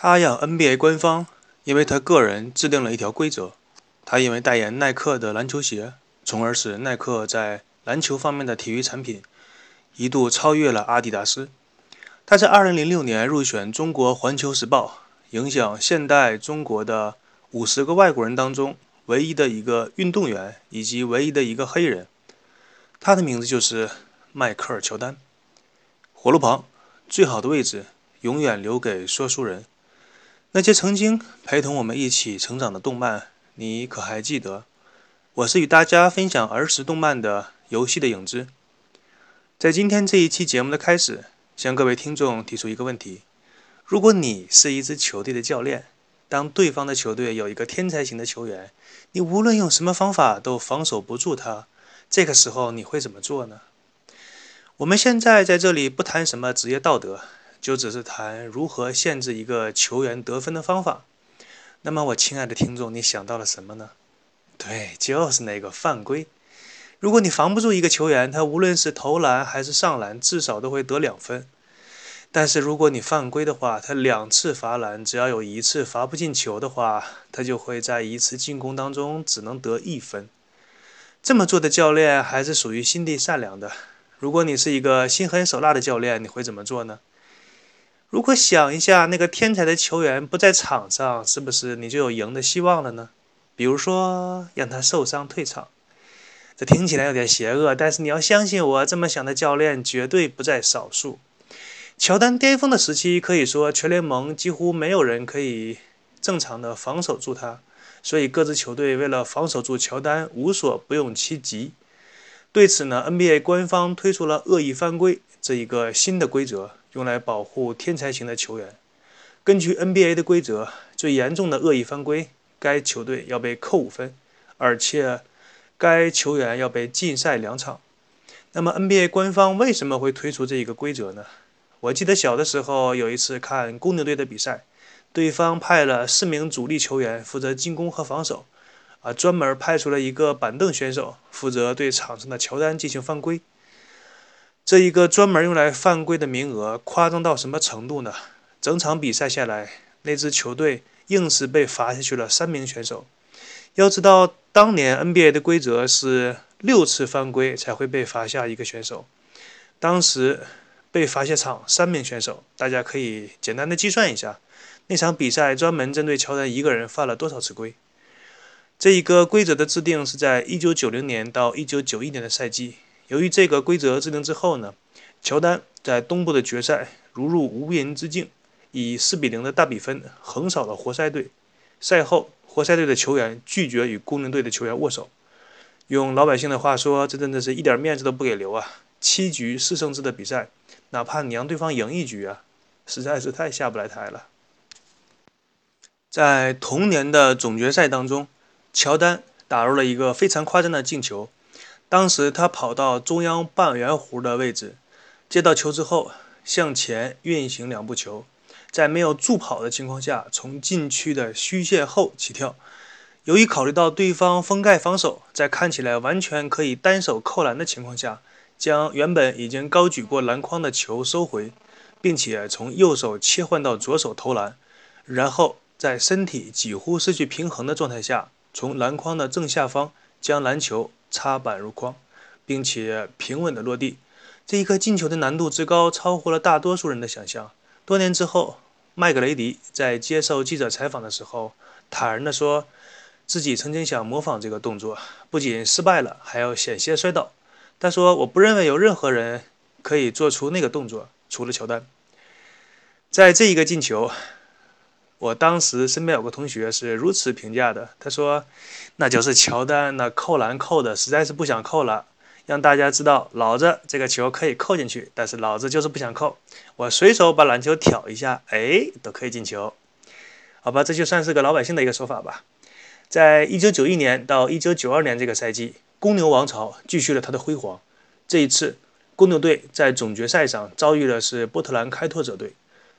他让 NBA 官方因为他个人制定了一条规则。他因为代言耐克的篮球鞋，从而使耐克在篮球方面的体育产品一度超越了阿迪达斯。他在2006年入选中国环球时报影响现代中国的五十个外国人当中唯一的一个运动员，以及唯一的一个黑人。他的名字就是迈克尔·乔丹。火炉旁，最好的位置永远留给说书人。那些曾经陪同我们一起成长的动漫，你可还记得？我是与大家分享儿时动漫的游戏的影子。在今天这一期节目的开始，向各位听众提出一个问题：如果你是一支球队的教练，当对方的球队有一个天才型的球员，你无论用什么方法都防守不住他，这个时候你会怎么做呢？我们现在在这里不谈什么职业道德。就只是谈如何限制一个球员得分的方法。那么，我亲爱的听众，你想到了什么呢？对，就是那个犯规。如果你防不住一个球员，他无论是投篮还是上篮，至少都会得两分。但是，如果你犯规的话，他两次罚篮，只要有一次罚不进球的话，他就会在一次进攻当中只能得一分。这么做的教练还是属于心地善良的。如果你是一个心狠手辣的教练，你会怎么做呢？如果想一下，那个天才的球员不在场上，是不是你就有赢的希望了呢？比如说让他受伤退场，这听起来有点邪恶，但是你要相信我，这么想的教练绝对不在少数。乔丹巅峰的时期，可以说全联盟几乎没有人可以正常的防守住他，所以各支球队为了防守住乔丹，无所不用其极。对此呢，NBA 官方推出了恶意犯规这一个新的规则。用来保护天才型的球员。根据 NBA 的规则，最严重的恶意犯规，该球队要被扣五分，而且该球员要被禁赛两场。那么 NBA 官方为什么会推出这一个规则呢？我记得小的时候有一次看公牛队的比赛，对方派了四名主力球员负责进攻和防守，啊，专门派出了一个板凳选手负责对场上的乔丹进行犯规。这一个专门用来犯规的名额夸张到什么程度呢？整场比赛下来，那支球队硬是被罚下去了三名选手。要知道，当年 NBA 的规则是六次犯规才会被罚下一个选手。当时被罚下场三名选手，大家可以简单的计算一下，那场比赛专门针对乔丹一个人犯了多少次规。这一个规则的制定是在1990年到1991年的赛季。由于这个规则制定之后呢，乔丹在东部的决赛如入无人之境，以四比零的大比分横扫了活塞队。赛后，活塞队的球员拒绝与公牛队的球员握手。用老百姓的话说，这真的是一点面子都不给留啊！七局四胜制的比赛，哪怕你让对方赢一局啊，实在是太下不来台了。在同年的总决赛当中，乔丹打入了一个非常夸张的进球。当时他跑到中央半圆弧的位置，接到球之后向前运行两步球，在没有助跑的情况下，从禁区的虚线后起跳。由于考虑到对方封盖防守，在看起来完全可以单手扣篮的情况下，将原本已经高举过篮筐的球收回，并且从右手切换到左手投篮，然后在身体几乎失去平衡的状态下，从篮筐的正下方将篮球。插板入筐，并且平稳的落地，这一颗进球的难度之高，超乎了大多数人的想象。多年之后，麦格雷迪在接受记者采访的时候，坦然地说，自己曾经想模仿这个动作，不仅失败了，还要险些摔倒。他说：“我不认为有任何人可以做出那个动作，除了乔丹。”在这一个进球。我当时身边有个同学是如此评价的，他说：“那就是乔丹那扣篮扣的实在是不想扣了，让大家知道老子这个球可以扣进去，但是老子就是不想扣，我随手把篮球挑一下，哎，都可以进球。好吧，这就算是个老百姓的一个说法吧。在一九九一年到一九九二年这个赛季，公牛王朝继续了他的辉煌。这一次，公牛队在总决赛上遭遇的是波特兰开拓者队，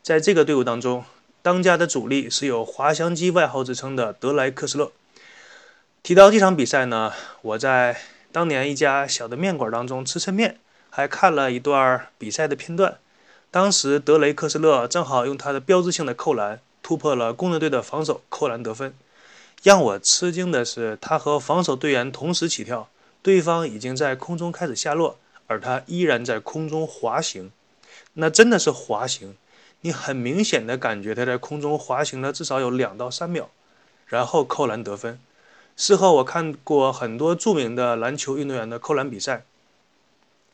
在这个队伍当中。当家的主力是有“滑翔机”外号之称的德莱克斯勒。提到这场比赛呢，我在当年一家小的面馆当中吃抻面，还看了一段比赛的片段。当时德雷克斯勒正好用他的标志性的扣篮，突破了公牛队的防守，扣篮得分。让我吃惊的是，他和防守队员同时起跳，对方已经在空中开始下落，而他依然在空中滑行。那真的是滑行，你很明显的感觉他在空中滑行了至少有两到三秒，然后扣篮得分。事后我看过很多著名的篮球运动员的扣篮比赛，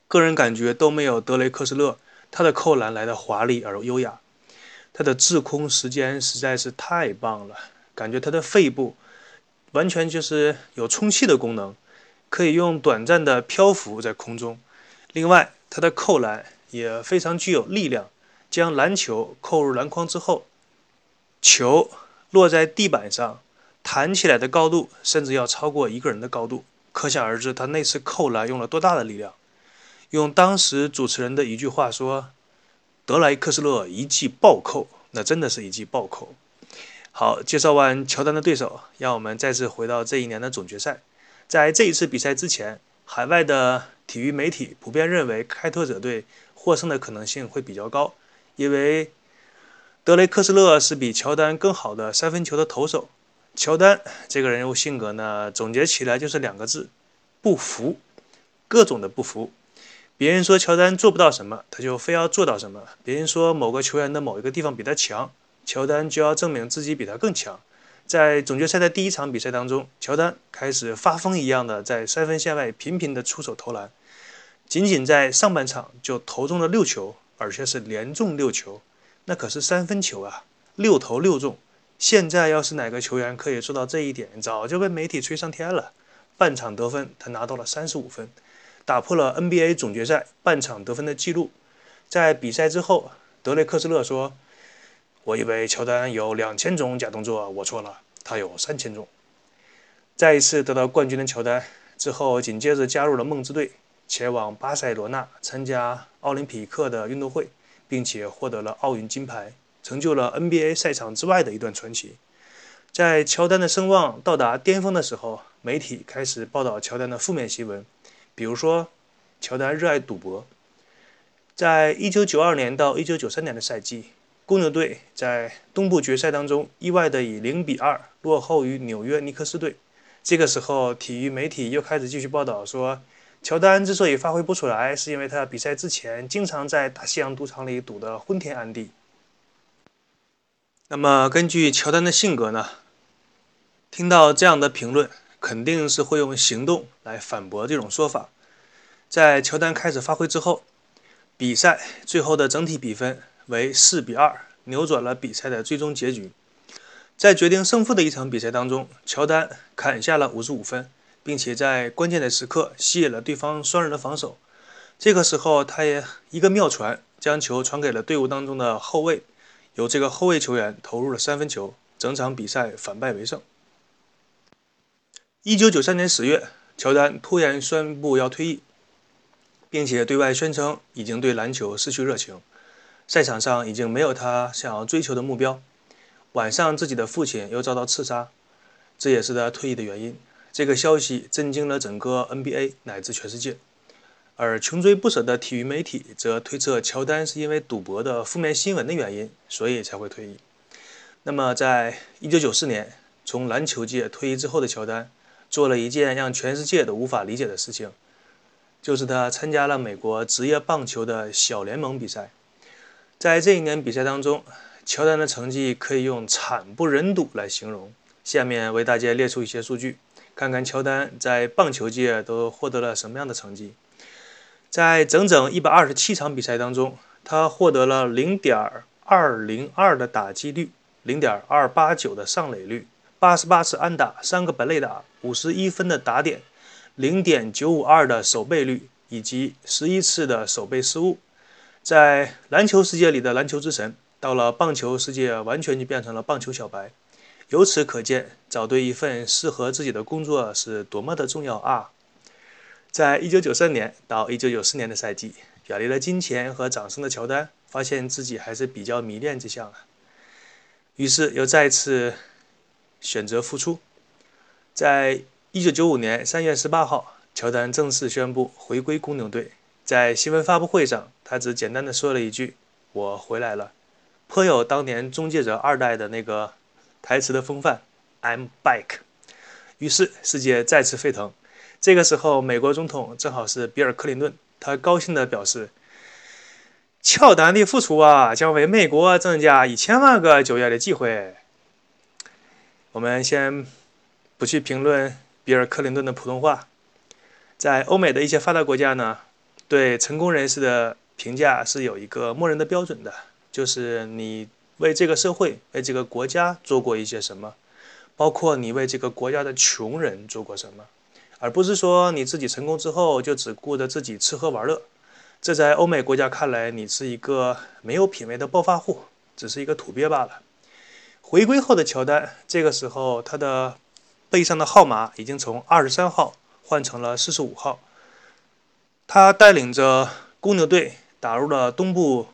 个人感觉都没有德雷克斯勒他的扣篮来的华丽而优雅，他的滞空时间实在是太棒了。感觉他的肺部完全就是有充气的功能，可以用短暂的漂浮在空中。另外，他的扣篮也非常具有力量，将篮球扣入篮筐之后，球落在地板上，弹起来的高度甚至要超过一个人的高度。可想而知，他那次扣篮用了多大的力量。用当时主持人的一句话说：“德莱克斯勒一记暴扣，那真的是一记暴扣。”好，介绍完乔丹的对手，让我们再次回到这一年的总决赛。在这一次比赛之前，海外的体育媒体普遍认为开拓者队获胜的可能性会比较高，因为德雷克斯勒是比乔丹更好的三分球的投手。乔丹这个人物性格呢，总结起来就是两个字：不服，各种的不服。别人说乔丹做不到什么，他就非要做到什么；别人说某个球员的某一个地方比他强。乔丹就要证明自己比他更强。在总决赛的第一场比赛当中，乔丹开始发疯一样的在三分线外频频的出手投篮，仅仅在上半场就投中了六球，而且是连中六球，那可是三分球啊，六投六中。现在要是哪个球员可以做到这一点，早就被媒体吹上天了。半场得分他拿到了三十五分，打破了 NBA 总决赛半场得分的记录。在比赛之后，德雷克斯勒说。我以为乔丹有两千种假动作，我错了，他有三千种。再一次得到冠军的乔丹之后，紧接着加入了梦之队，前往巴塞罗那参加奥林匹克的运动会，并且获得了奥运金牌，成就了 NBA 赛场之外的一段传奇。在乔丹的声望到达巅峰的时候，媒体开始报道乔丹的负面新闻，比如说乔丹热爱赌博。在一九九二年到一九九三年的赛季。公牛队在东部决赛当中意外的以零比二落后于纽约尼克斯队。这个时候，体育媒体又开始继续报道说，乔丹之所以发挥不出来，是因为他比赛之前经常在大西洋赌场里赌得昏天暗地。那么，根据乔丹的性格呢，听到这样的评论，肯定是会用行动来反驳这种说法。在乔丹开始发挥之后，比赛最后的整体比分。为四比二扭转了比赛的最终结局。在决定胜负的一场比赛当中，乔丹砍下了五十五分，并且在关键的时刻吸引了对方双人的防守。这个时候，他也一个妙传，将球传给了队伍当中的后卫，由这个后卫球员投入了三分球，整场比赛反败为胜。一九九三年十月，乔丹突然宣布要退役，并且对外宣称已经对篮球失去热情。赛场上已经没有他想要追求的目标。晚上，自己的父亲又遭到刺杀，这也是他退役的原因。这个消息震惊了整个 NBA 乃至全世界。而穷追不舍的体育媒体则推测，乔丹是因为赌博的负面新闻的原因，所以才会退役。那么，在1994年从篮球界退役之后的乔丹，做了一件让全世界都无法理解的事情，就是他参加了美国职业棒球的小联盟比赛。在这一年比赛当中，乔丹的成绩可以用惨不忍睹来形容。下面为大家列出一些数据，看看乔丹在棒球界都获得了什么样的成绩。在整整一百二十七场比赛当中，他获得了零点二零二的打击率，零点二八九的上垒率，八十八次安打，三个本垒打，五十一分的打点，零点九五二的守备率，以及十一次的守备失误。在篮球世界里的篮球之神，到了棒球世界完全就变成了棒球小白。由此可见，找对一份适合自己的工作是多么的重要啊！在一九九三年到一九九四年的赛季，远离了金钱和掌声的乔丹，发现自己还是比较迷恋这项啊，于是又再次选择复出。在一九九五年三月十八号，乔丹正式宣布回归公牛队。在新闻发布会上，他只简单的说了一句：“我回来了。”颇有当年终结者二代的那个台词的风范，I'm back。于是世界再次沸腾。这个时候，美国总统正好是比尔·克林顿，他高兴地表示：“乔丹的复出啊，将为美国增加一千万个就业的机会。”我们先不去评论比尔·克林顿的普通话，在欧美的一些发达国家呢，对成功人士的评价是有一个默认的标准的，就是你为这个社会、为这个国家做过一些什么，包括你为这个国家的穷人做过什么。而不是说你自己成功之后就只顾着自己吃喝玩乐，这在欧美国家看来，你是一个没有品位的暴发户，只是一个土鳖罢了。回归后的乔丹，这个时候他的背上的号码已经从二十三号换成了四十五号。他带领着公牛队打入了东部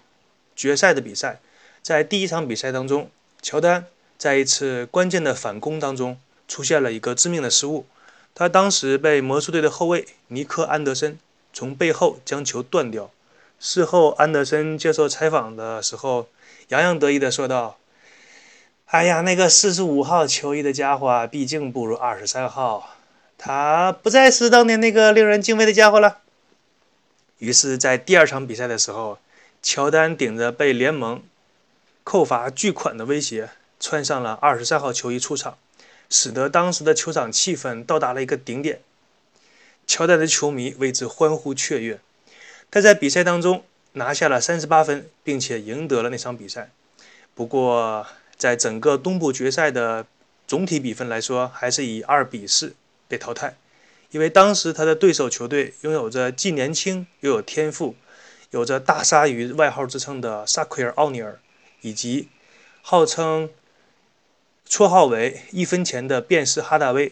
决赛的比赛，在第一场比赛当中，乔丹在一次关键的反攻当中出现了一个致命的失误。他当时被魔术队的后卫尼克·安德森从背后将球断掉。事后，安德森接受采访的时候，洋洋得意地说道：“哎呀，那个四十五号球衣的家伙，毕竟不如二十三号。他不再是当年那个令人敬畏的家伙了。”于是，在第二场比赛的时候，乔丹顶着被联盟扣罚巨款的威胁，穿上了二十三号球衣出场。使得当时的球场气氛到达了一个顶点，乔丹的球迷为之欢呼雀跃。他在比赛当中拿下了三十八分，并且赢得了那场比赛。不过，在整个东部决赛的总体比分来说，还是以二比四被淘汰。因为当时他的对手球队拥有着既年轻又有天赋、有着“大鲨鱼”外号之称的萨奎尔·奥尼尔，以及号称。绰号为“一分钱”的便士哈达威，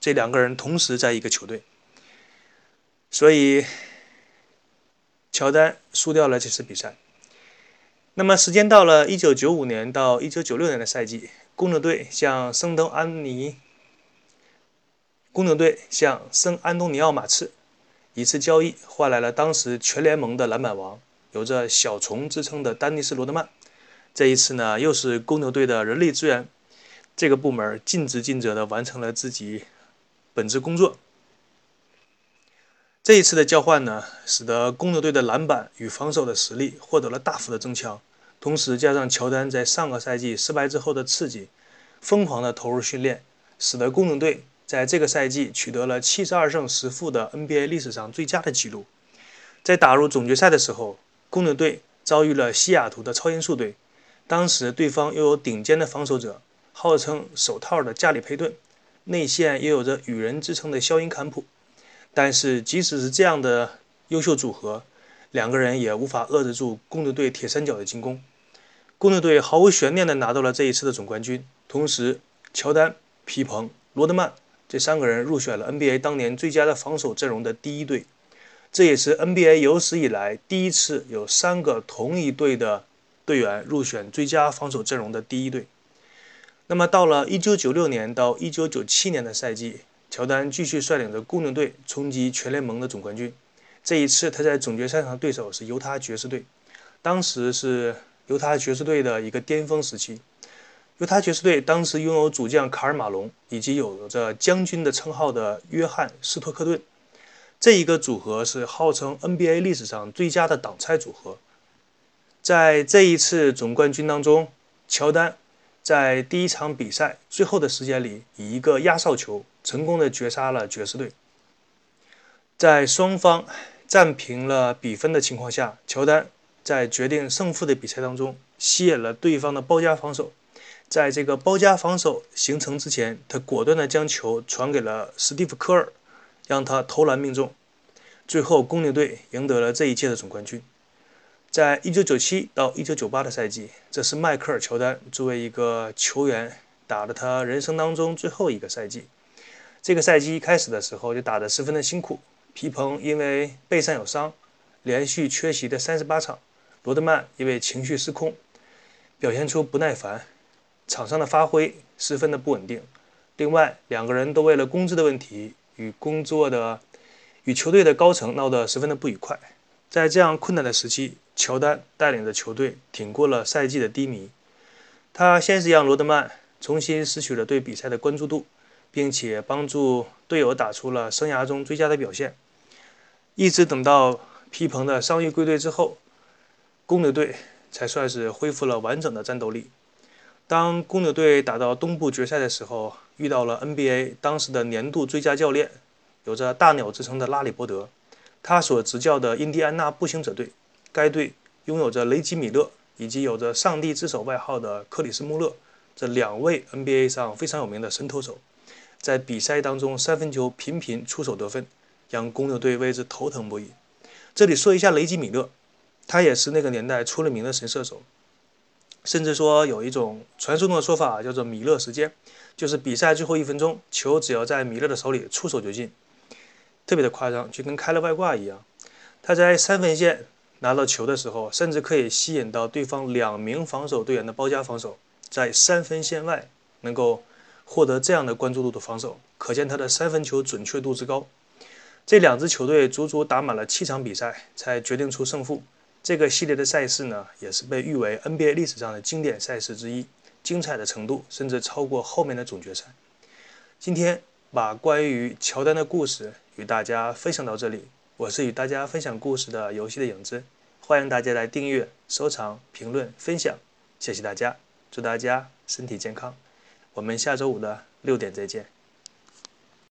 这两个人同时在一个球队，所以乔丹输掉了这次比赛。那么，时间到了1995年到1996年的赛季，公牛队向圣东安尼公牛队向圣安东尼奥马刺一次交易换来了当时全联盟的篮板王，有着“小虫”之称的丹尼斯·罗德曼。这一次呢，又是公牛队的人力资源。这个部门尽职尽责的完成了自己本职工作。这一次的交换呢，使得公牛队的篮板与防守的实力获得了大幅的增强。同时，加上乔丹在上个赛季失败之后的刺激，疯狂的投入训练，使得公牛队在这个赛季取得了七十二胜十负的 NBA 历史上最佳的纪录。在打入总决赛的时候，公牛队遭遇了西雅图的超音速队，当时对方又有顶尖的防守者。号称手套的加里佩顿，内线也有着雨人之称的肖因坎普，但是即使是这样的优秀组合，两个人也无法遏制住公牛队铁三角的进攻。公牛队毫无悬念地拿到了这一次的总冠军。同时，乔丹、皮蓬、罗德曼这三个人入选了 NBA 当年最佳的防守阵容的第一队，这也是 NBA 有史以来第一次有三个同一队的队员入选最佳防守阵容的第一队。那么，到了1996年到1997年的赛季，乔丹继续率领着公牛队冲击全联盟的总冠军。这一次，他在总决赛上的对手是犹他爵士队，当时是犹他爵士队的一个巅峰时期。犹他爵士队当时拥有主将卡尔·马龙以及有着将军的称号的约翰·斯托克顿，这一个组合是号称 NBA 历史上最佳的挡拆组合。在这一次总冠军当中，乔丹。在第一场比赛最后的时间里，以一个压哨球成功的绝杀了爵士队。在双方战平了比分的情况下，乔丹在决定胜负的比赛当中吸引了对方的包夹防守。在这个包夹防守形成之前，他果断的将球传给了史蒂夫·科尔，让他投篮命中。最后，公牛队赢得了这一届的总冠军。在一九九七到一九九八的赛季，这是迈克尔·乔丹作为一个球员打了他人生当中最后一个赛季。这个赛季一开始的时候就打得十分的辛苦。皮蓬因为背上有伤，连续缺席的三十八场；罗德曼因为情绪失控，表现出不耐烦，场上的发挥十分的不稳定。另外，两个人都为了工资的问题与工作的与球队的高层闹得十分的不愉快。在这样困难的时期，乔丹带领着球队挺过了赛季的低迷。他先是让罗德曼重新失去了对比赛的关注度，并且帮助队友打出了生涯中最佳的表现。一直等到皮蓬的伤愈归队之后，公牛队才算是恢复了完整的战斗力。当公牛队打到东部决赛的时候，遇到了 NBA 当时的年度最佳教练，有着“大鸟”之称的拉里·伯德。他所执教的印第安纳步行者队，该队拥有着雷吉·米勒以及有着“上帝之手”外号的克里斯·穆勒这两位 NBA 上非常有名的神投手，在比赛当中三分球频频出手得分，让公牛队为之头疼不已。这里说一下雷吉·米勒，他也是那个年代出了名的神射手，甚至说有一种传说中的说法叫做“米勒时间”，就是比赛最后一分钟，球只要在米勒的手里出手就进。特别的夸张，就跟开了外挂一样。他在三分线拿到球的时候，甚至可以吸引到对方两名防守队员的包夹防守，在三分线外能够获得这样的关注度的防守，可见他的三分球准确度之高。这两支球队足足打满了七场比赛才决定出胜负。这个系列的赛事呢，也是被誉为 NBA 历史上的经典赛事之一，精彩的程度甚至超过后面的总决赛。今天把关于乔丹的故事。与大家分享到这里，我是与大家分享故事的游戏的影子，欢迎大家来订阅、收藏、评论、分享，谢谢大家，祝大家身体健康，我们下周五的六点再见。